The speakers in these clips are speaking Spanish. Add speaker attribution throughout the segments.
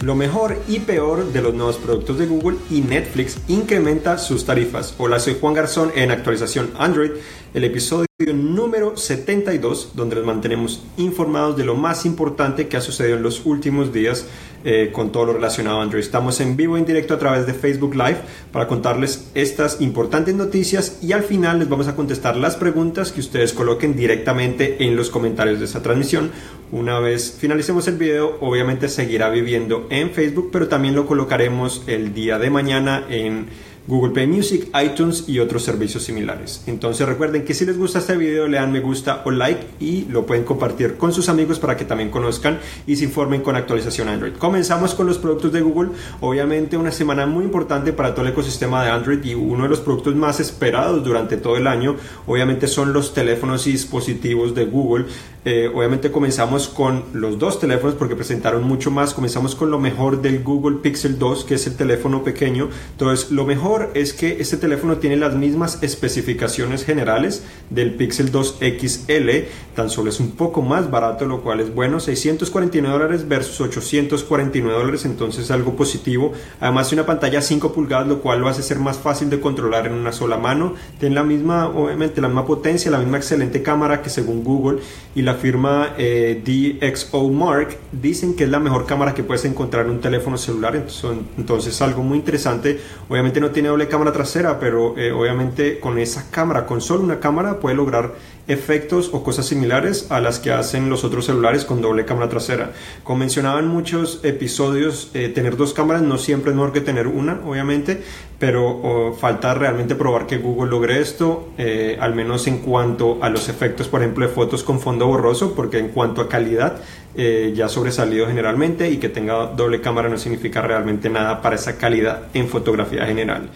Speaker 1: lo mejor y peor de los nuevos productos de Google y Netflix incrementa sus tarifas. Hola, soy Juan Garzón en actualización Android, el episodio número 72, donde nos mantenemos informados de lo más importante que ha sucedido en los últimos días eh, con todo lo relacionado a Android. Estamos en vivo, en directo a través de Facebook Live para contarles estas importantes noticias y al final les vamos a contestar las preguntas que ustedes coloquen directamente en los comentarios de esta transmisión. Una vez finalicemos el video, obviamente seguirá viviendo en Facebook, pero también lo colocaremos el día de mañana en Google Play Music, iTunes y otros servicios similares. Entonces recuerden que si les gusta este video le dan me gusta o like y lo pueden compartir con sus amigos para que también conozcan y se informen con actualización Android. Comenzamos con los productos de Google, obviamente una semana muy importante para todo el ecosistema de Android y uno de los productos más esperados durante todo el año obviamente son los teléfonos y dispositivos de Google. Eh, obviamente comenzamos con los dos teléfonos porque presentaron mucho más. Comenzamos con lo mejor del Google Pixel 2 que es el teléfono pequeño. Entonces lo mejor es que este teléfono tiene las mismas especificaciones generales del Pixel 2 XL, tan solo es un poco más barato, lo cual es bueno, 649 dólares versus 849 dólares, entonces algo positivo. Además una pantalla 5 pulgadas, lo cual lo hace ser más fácil de controlar en una sola mano. Tiene la misma, obviamente, la misma potencia, la misma excelente cámara que según Google y la firma eh, DxO Mark dicen que es la mejor cámara que puedes encontrar en un teléfono celular, entonces, entonces algo muy interesante. Obviamente no tiene doble cámara trasera, pero eh, obviamente con esa cámara, con solo una cámara, puede lograr efectos o cosas similares a las que hacen los otros celulares con doble cámara trasera. Como mencionaba en muchos episodios, eh, tener dos cámaras no siempre es mejor que tener una, obviamente, pero falta realmente probar que Google logre esto, eh, al menos en cuanto a los efectos, por ejemplo, de fotos con fondo borroso, porque en cuanto a calidad ya ha sobresalido generalmente y que tenga doble cámara no significa realmente nada para esa calidad en fotografía general.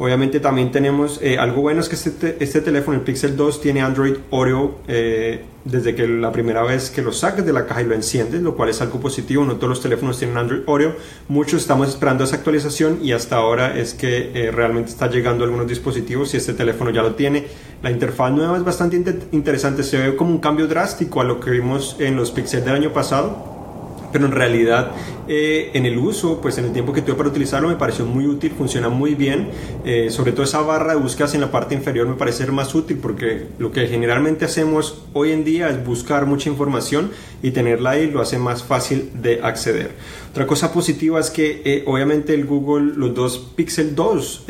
Speaker 1: Obviamente también tenemos eh, algo bueno es que este, este, teléfono, el Pixel 2, tiene Android Oreo eh, desde que la primera vez que lo saques de la caja y lo enciendes, lo cual es algo positivo. No todos los teléfonos tienen Android Oreo. Muchos estamos esperando esa actualización y hasta ahora es que eh, realmente está llegando algunos dispositivos y este teléfono ya lo tiene. La interfaz nueva es bastante interesante, se ve como un cambio drástico a lo que vimos en los Pixel del año pasado pero en realidad eh, en el uso, pues en el tiempo que tuve para utilizarlo me pareció muy útil, funciona muy bien, eh, sobre todo esa barra de búsquedas en la parte inferior me parece más útil porque lo que generalmente hacemos hoy en día es buscar mucha información y tenerla ahí lo hace más fácil de acceder. Otra cosa positiva es que eh, obviamente el Google, los dos Pixel 2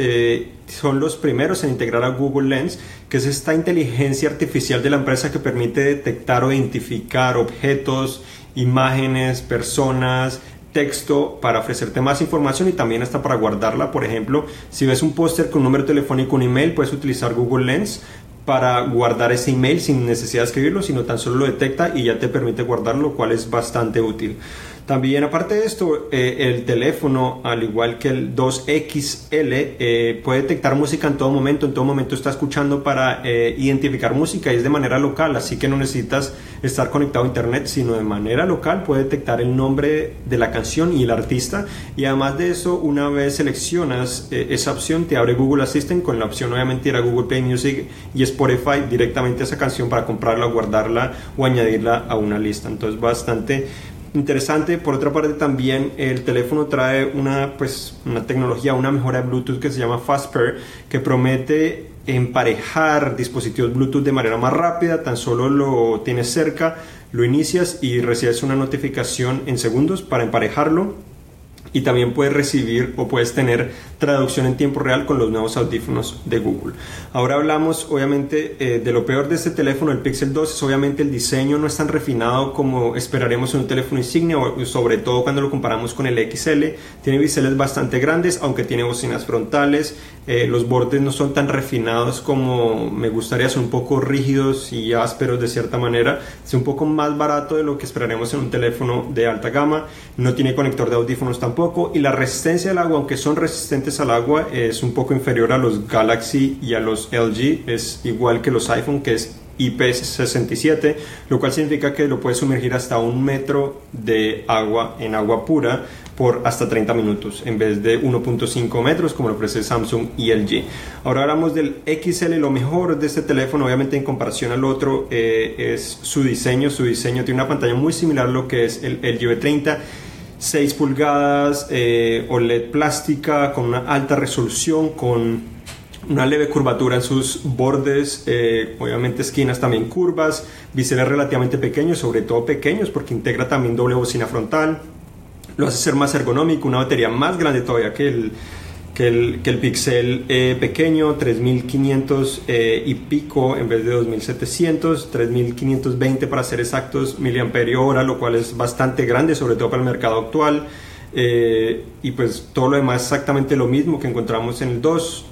Speaker 1: son los primeros en integrar a Google Lens, que es esta inteligencia artificial de la empresa que permite detectar o identificar objetos, imágenes, personas, texto para ofrecerte más información y también hasta para guardarla. Por ejemplo, si ves un póster con un número telefónico, un email, puedes utilizar Google Lens para guardar ese email sin necesidad de escribirlo, sino tan solo lo detecta y ya te permite guardarlo, lo cual es bastante útil. También aparte de esto, eh, el teléfono, al igual que el 2XL, eh, puede detectar música en todo momento, en todo momento está escuchando para eh, identificar música y es de manera local, así que no necesitas estar conectado a internet, sino de manera local puede detectar el nombre de la canción y el artista. Y además de eso, una vez seleccionas esa opción, te abre Google Assistant con la opción obviamente ir a Google Play Music y Spotify directamente a esa canción para comprarla, guardarla o añadirla a una lista. Entonces bastante interesante. Por otra parte, también el teléfono trae una, pues, una tecnología, una mejora de Bluetooth que se llama FastPair, que promete emparejar dispositivos Bluetooth de manera más rápida. Tan solo lo tienes cerca, lo inicias y recibes una notificación en segundos para emparejarlo y también puedes recibir o puedes tener traducción en tiempo real con los nuevos audífonos de Google. Ahora hablamos obviamente eh, de lo peor de este teléfono, el Pixel 2, es obviamente el diseño no es tan refinado como esperaremos en un teléfono insignia, sobre todo cuando lo comparamos con el XL. Tiene biseles bastante grandes, aunque tiene bocinas frontales, eh, los bordes no son tan refinados como me gustaría, son un poco rígidos y ásperos de cierta manera. Es un poco más barato de lo que esperaremos en un teléfono de alta gama, no tiene conector de audífonos tampoco y la resistencia al agua, aunque son resistentes al agua, es un poco inferior a los Galaxy y a los LG, es igual que los iPhone, que es IP67, lo cual significa que lo puedes sumergir hasta un metro de agua en agua pura por hasta 30 minutos en vez de 1.5 metros como lo ofrece Samsung y LG. Ahora hablamos del XL, lo mejor de este teléfono obviamente en comparación al otro eh, es su diseño, su diseño tiene una pantalla muy similar a lo que es el LG V30 6 pulgadas, eh, OLED plástica, con una alta resolución, con una leve curvatura en sus bordes, eh, obviamente esquinas también curvas, biseles relativamente pequeños, sobre todo pequeños porque integra también doble bocina frontal, lo hace ser más ergonómico, una batería más grande todavía que el, que el, Pixel eh, pequeño, 3500 eh, y pico en vez de 2700, 3520 para ser exactos miliamperio hora, lo cual es bastante grande, sobre todo para el mercado actual. Eh, y pues todo lo demás exactamente lo mismo que encontramos en el 2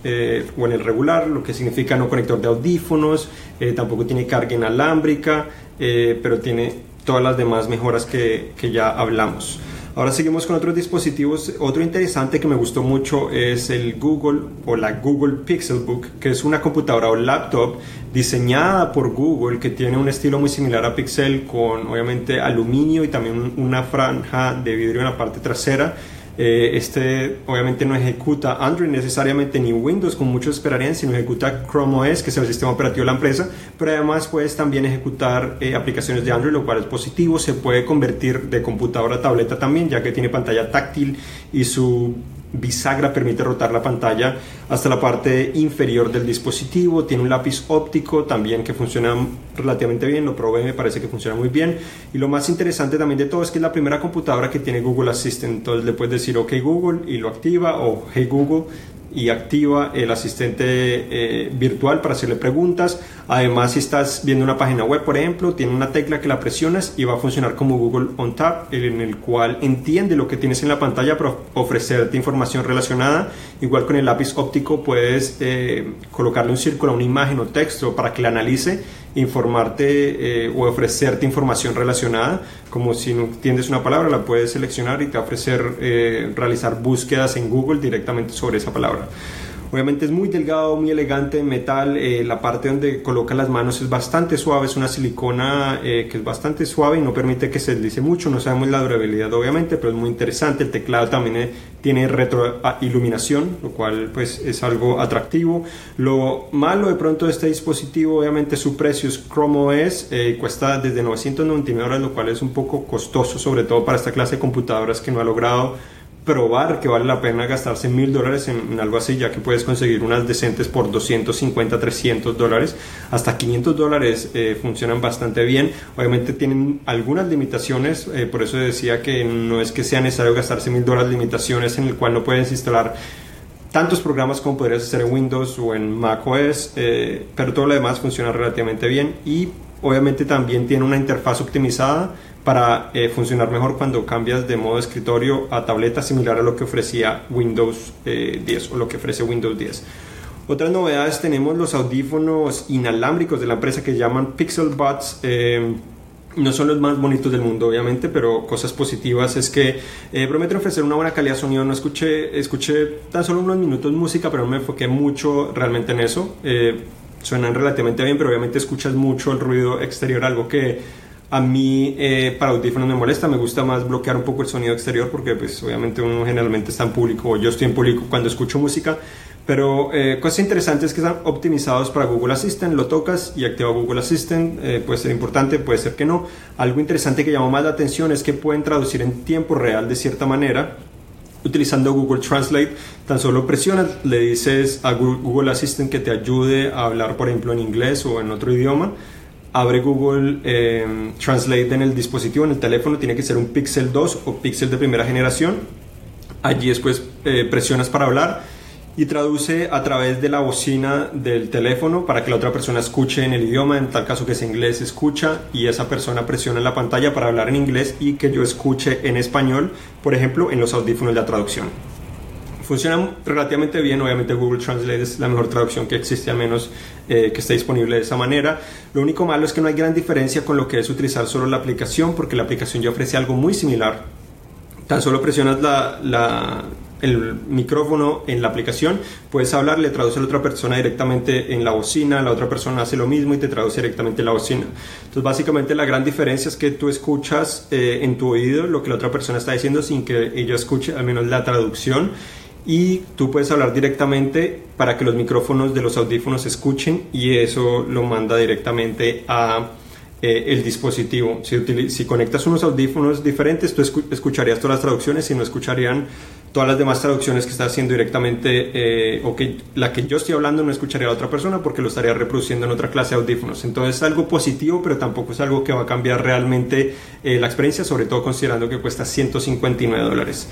Speaker 1: o en el regular, lo que significa no conector de audífonos, tampoco tiene carga inalámbrica, pero tiene todas las demás mejoras que ya hablamos. Ahora seguimos con otros dispositivos. Otro interesante que me gustó mucho es el Google o la Google Pixelbook, que es una computadora o laptop diseñada por Google que tiene un estilo muy similar a Pixel con obviamente aluminio y también una franja de vidrio en la parte trasera eh, este obviamente no ejecuta Android necesariamente ni Windows como muchos esperarían, sino ejecuta Chrome OS, que es el sistema operativo de la empresa, pero además puedes también ejecutar eh, aplicaciones de Android, lo cual es positivo. Se puede convertir de computadora a tableta también, ya que tiene pantalla táctil y su bisagra permite rotar la pantalla hasta la parte inferior del dispositivo. Tiene un lápiz óptico también que funciona relativamente bien, lo probé, me parece que funciona muy bien. Y lo más interesante también de todo es que es la primera computadora que tiene Google Assistant. Entonces le puedes decir OK Google y lo activa o Hey Google y activa el asistente eh, virtual para hacerle preguntas. Además, si estás viendo una página web, por ejemplo, tiene una tecla que la presionas y va a funcionar como Google On Tap, en el cual entiende lo que tienes en la pantalla para ofrecerte información relacionada. Igual con el lápiz óptico puedes eh, colocarle un círculo a una imagen o texto para que la analice informarte eh, o ofrecerte información relacionada, como si no entiendes una palabra, la puedes seleccionar y te ofrecer eh, realizar búsquedas en Google directamente sobre esa palabra. Obviamente es muy delgado, muy elegante, metal. Eh, la parte donde coloca las manos es bastante suave, es una silicona que es bastante suave y no permite que se deslice mucho. No sabemos la durabilidad, obviamente, pero es muy interesante. El teclado también tiene retroiluminación, lo cual pues es algo atractivo. Lo malo de pronto de este dispositivo, obviamente su precio es Chrome OS, eh, cuesta desde 999 dólares, lo cual es un poco costoso, sobre todo para esta clase de computadoras que no ha logrado probar que vale la pena gastarse mil dólares en, algo así, ya que puedes conseguir unas decentes por 250, 300 dólares, hasta 500 dólares eh, funcionan bastante bien. Obviamente tienen algunas limitaciones, eh, por eso decía que no es que sea necesario gastarse mil dólares, limitaciones en el cual no puedes instalar tantos programas como podrías hacer en Windows o en macOS, eh, pero todo lo demás funciona relativamente bien y obviamente también tiene una interfaz optimizada para eh, funcionar mejor cuando cambias de modo escritorio a tableta similar a lo que ofrecía Windows 10 eh, o lo que ofrece Windows 10. Otras novedades tenemos los audífonos inalámbricos de la empresa que llaman Pixel Buds. Eh, no son los más bonitos del mundo, obviamente, pero cosas positivas es que prometen ofrecer una buena calidad de sonido. No escuché, escuché tan solo unos minutos música, pero no me enfoqué mucho realmente en eso. suenan relativamente bien, pero obviamente escuchas mucho el ruido exterior, algo que a mí eh, para audífonos me molesta, me gusta más bloquear un poco el sonido exterior porque pues obviamente uno generalmente está en público o yo estoy en público cuando escucho música, pero eh, cosas interesantes que están optimizados para Google Assistant, lo tocas y activa Google Assistant, eh, puede ser importante, puede ser que no. Algo interesante que llamó más la atención es que pueden traducir en tiempo real de cierta manera utilizando Google Translate, tan solo presionas, le dices a Google Assistant que te ayude a hablar, por ejemplo, en inglés o en otro idioma abre Google em, Translate en el dispositivo, en el teléfono, tiene que ser un Pixel 2 o Pixel de primera generación. Allí después eh, presionas para hablar y traduce a través de la bocina del teléfono para que la otra persona escuche en el idioma, en tal caso que es inglés, escucha y esa persona presiona la pantalla para hablar en inglés y que yo escuche en español, por ejemplo, en los audífonos de la traducción funciona relativamente bien. Obviamente Google Translate es la mejor traducción que existe, al menos eh, que esté disponible de esa manera. Lo único malo es que no hay gran diferencia con lo que es utilizar solo la aplicación, porque la aplicación ya ofrece algo muy similar. Tan solo presionas la, el micrófono en la aplicación, puedes hablar, le traduce a la otra persona directamente en la bocina, la otra persona hace lo mismo y te traduce directamente en la bocina. Entonces, básicamente la gran diferencia es que tú escuchas eh, en tu oído lo que la otra persona está diciendo sin que ella escuche al menos la traducción y tú puedes hablar directamente para que los micrófonos de los audífonos escuchen y eso lo manda directamente a eh, el dispositivo. Si, si, conectas unos audífonos diferentes, tú escucharías todas las traducciones y no escucharían todas las demás traducciones que está haciendo directamente eh, o que la que yo estoy hablando no escucharía a otra persona porque lo estaría reproduciendo en otra clase de audífonos. Entonces es algo positivo, pero tampoco es algo que va a cambiar realmente eh, la experiencia, sobre todo considerando que cuesta 159 dólares.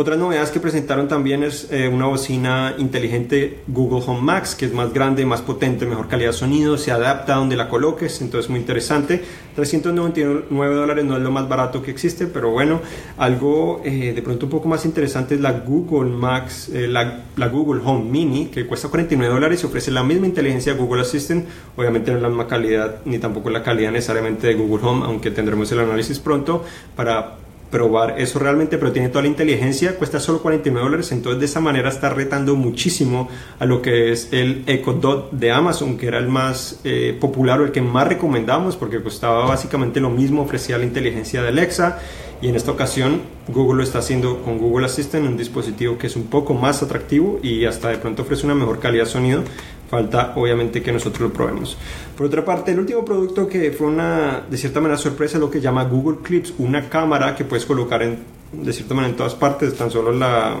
Speaker 1: Otras novedades que presentaron también es eh, una bocina inteligente Google Home Max, que es más grande, más potente, mejor calidad de sonido, se adapta donde la coloques, entonces muy interesante. 399 dólares no es lo más barato que existe, pero bueno, algo eh, de pronto un poco más interesante es la Google Max, eh, la, Google Home Mini, que cuesta 49 dólares y ofrece la misma inteligencia Google Assistant, obviamente no es la misma calidad ni tampoco la calidad necesariamente de Google Home, aunque tendremos el análisis pronto para probar eso realmente, pero tiene toda la inteligencia, cuesta solo 49 dólares, entonces de esa manera está retando muchísimo a lo que es el Echo Dot de Amazon, que era el más eh, popular o el que más recomendamos porque costaba básicamente lo mismo, ofrecía la inteligencia de Alexa y en esta ocasión Google lo está haciendo con Google Assistant, un dispositivo que es un poco más atractivo y hasta de pronto ofrece una mejor calidad de sonido Falta obviamente que nosotros lo probemos. Por otra parte, el último producto que fue una, de cierta manera, sorpresa es lo que llama Google Clips, una cámara que puedes colocar en, de cierta manera en todas partes, tan solo la,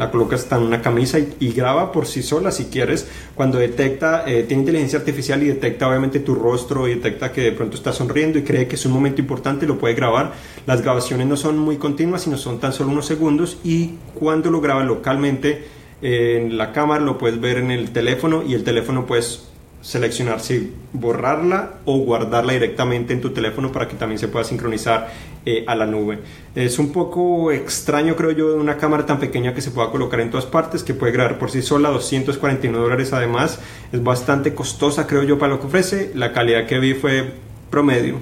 Speaker 1: la colocas en una camisa y, graba por sí sola si quieres. Cuando detecta, eh, tiene inteligencia artificial y detecta obviamente tu rostro y detecta que de pronto estás sonriendo y cree que es un momento importante, lo puede grabar. Las grabaciones no son muy continuas, sino son tan solo unos segundos y cuando lo graba localmente, en la cámara, lo puedes ver en el teléfono y el teléfono puedes seleccionar si borrarla o guardarla directamente en tu teléfono para que también se pueda sincronizar eh, a la nube. Es un poco extraño, creo yo, de una cámara tan pequeña que se pueda colocar en todas partes, que puede grabar por sí sola, 249 dólares además. Es bastante costosa, creo yo, para lo que ofrece. La calidad que vi fue promedio.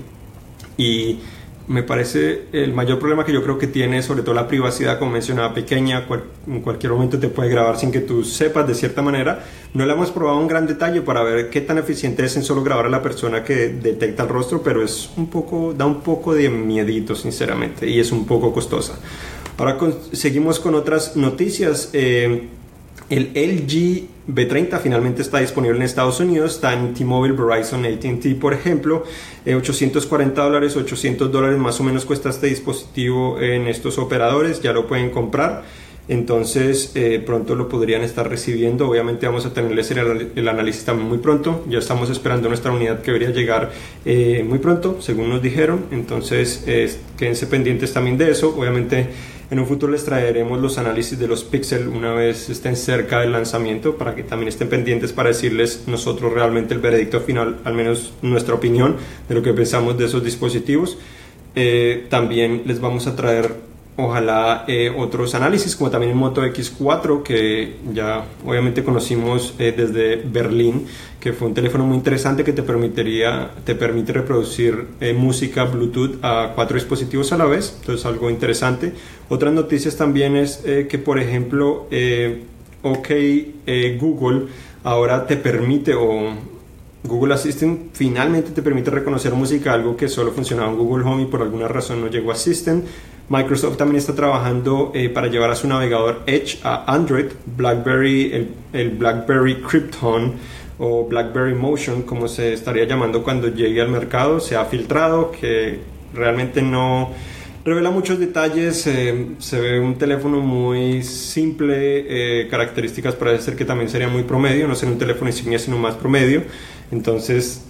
Speaker 1: Y me parece el mayor problema que yo creo que tiene, sobre todo la privacidad, como mencionaba, pequeña, en cualquier momento te puede grabar sin que tú sepas de cierta manera. No le hemos probado un gran detalle para ver qué tan eficiente es en solo grabar a la persona que detecta el rostro, pero es un poco, da un poco de miedito, sinceramente, y es un poco costosa. Ahora seguimos con otras noticias. Eh, el LG B30 finalmente está disponible en Estados Unidos, está en T-Mobile, Verizon, ATT, por ejemplo. 840 eh, dólares, 800 dólares más o menos cuesta este dispositivo en estos operadores, ya lo pueden comprar. Entonces eh, pronto lo podrían estar recibiendo. Obviamente vamos a tenerles el, análisis también muy pronto. Ya estamos esperando nuestra unidad que debería llegar eh, muy pronto, según nos dijeron. Entonces quédense pendientes también de eso. Obviamente en un futuro les traeremos los análisis de los Pixel una vez estén cerca del lanzamiento para que también estén pendientes para decirles nosotros realmente el veredicto final, al menos nuestra opinión de lo que pensamos de esos dispositivos. Eh, también les vamos a traer ojalá eh, otros análisis como también el Moto X4 que ya obviamente conocimos eh, desde Berlín que fue un teléfono muy interesante que te permitiría te permite reproducir eh, música Bluetooth a cuatro dispositivos a la vez entonces algo interesante otras noticias también es que por ejemplo OK Google ahora te permite o Google Assistant finalmente te permite reconocer música, algo que solo funcionaba en Google Home y por alguna razón no llegó a Assistant. Microsoft también está trabajando eh, para llevar a su navegador Edge a Android, BlackBerry, el, BlackBerry Krypton o BlackBerry Motion, como se estaría llamando cuando llegue al mercado, se ha filtrado, que realmente no revela muchos detalles, eh, se ve un teléfono muy simple, eh, características parece ser que también sería muy promedio, no ser un teléfono insignia sino más promedio, entonces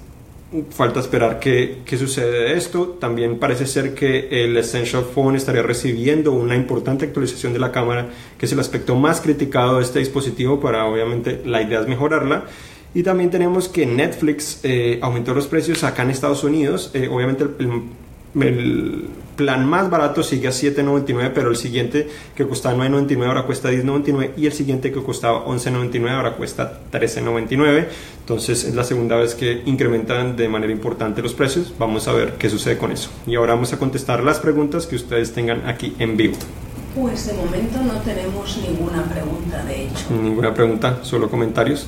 Speaker 1: falta esperar qué, qué, sucede de esto. También parece ser que el Essential Phone estaría recibiendo una importante actualización de la cámara, que es el aspecto más criticado de este dispositivo, para obviamente la idea es mejorarla. Y también tenemos que Netflix eh, aumentó los precios acá en Estados Unidos. Eh, obviamente el, el plan más barato sigue a 7.99, pero el siguiente que costaba 9.99 ahora cuesta 10.99 y el siguiente que costaba 11.99 ahora cuesta 13.99. Entonces es la segunda vez que incrementan de manera importante los precios. Vamos a ver qué sucede con eso. Y ahora vamos a contestar las preguntas que ustedes tengan aquí en vivo.
Speaker 2: Pues de momento no tenemos ninguna pregunta, de hecho.
Speaker 1: Ninguna pregunta, solo comentarios.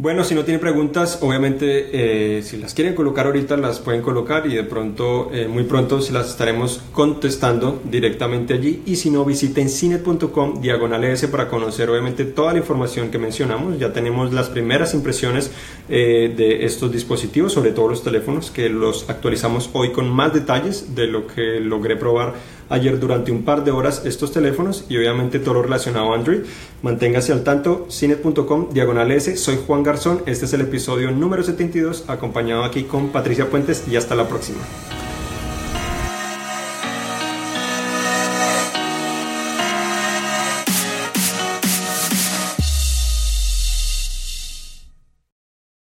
Speaker 1: Bueno, si no tienen preguntas, obviamente eh, si las quieren colocar ahorita las pueden colocar y de pronto, eh, muy pronto se las estaremos contestando directamente allí. Y si no, visiten cinet.com diagonal S para conocer obviamente toda la información que mencionamos. Ya tenemos las primeras impresiones eh, de estos dispositivos, sobre todo los teléfonos, que los actualizamos hoy con más detalles de lo que logré probar ayer durante un par de horas estos teléfonos y obviamente todo lo relacionado a Android. Manténgase al tanto, cinet.com, diagonal S. Soy Juan Garzón, este es el episodio número 72, acompañado aquí con Patricia Puentes y hasta la próxima.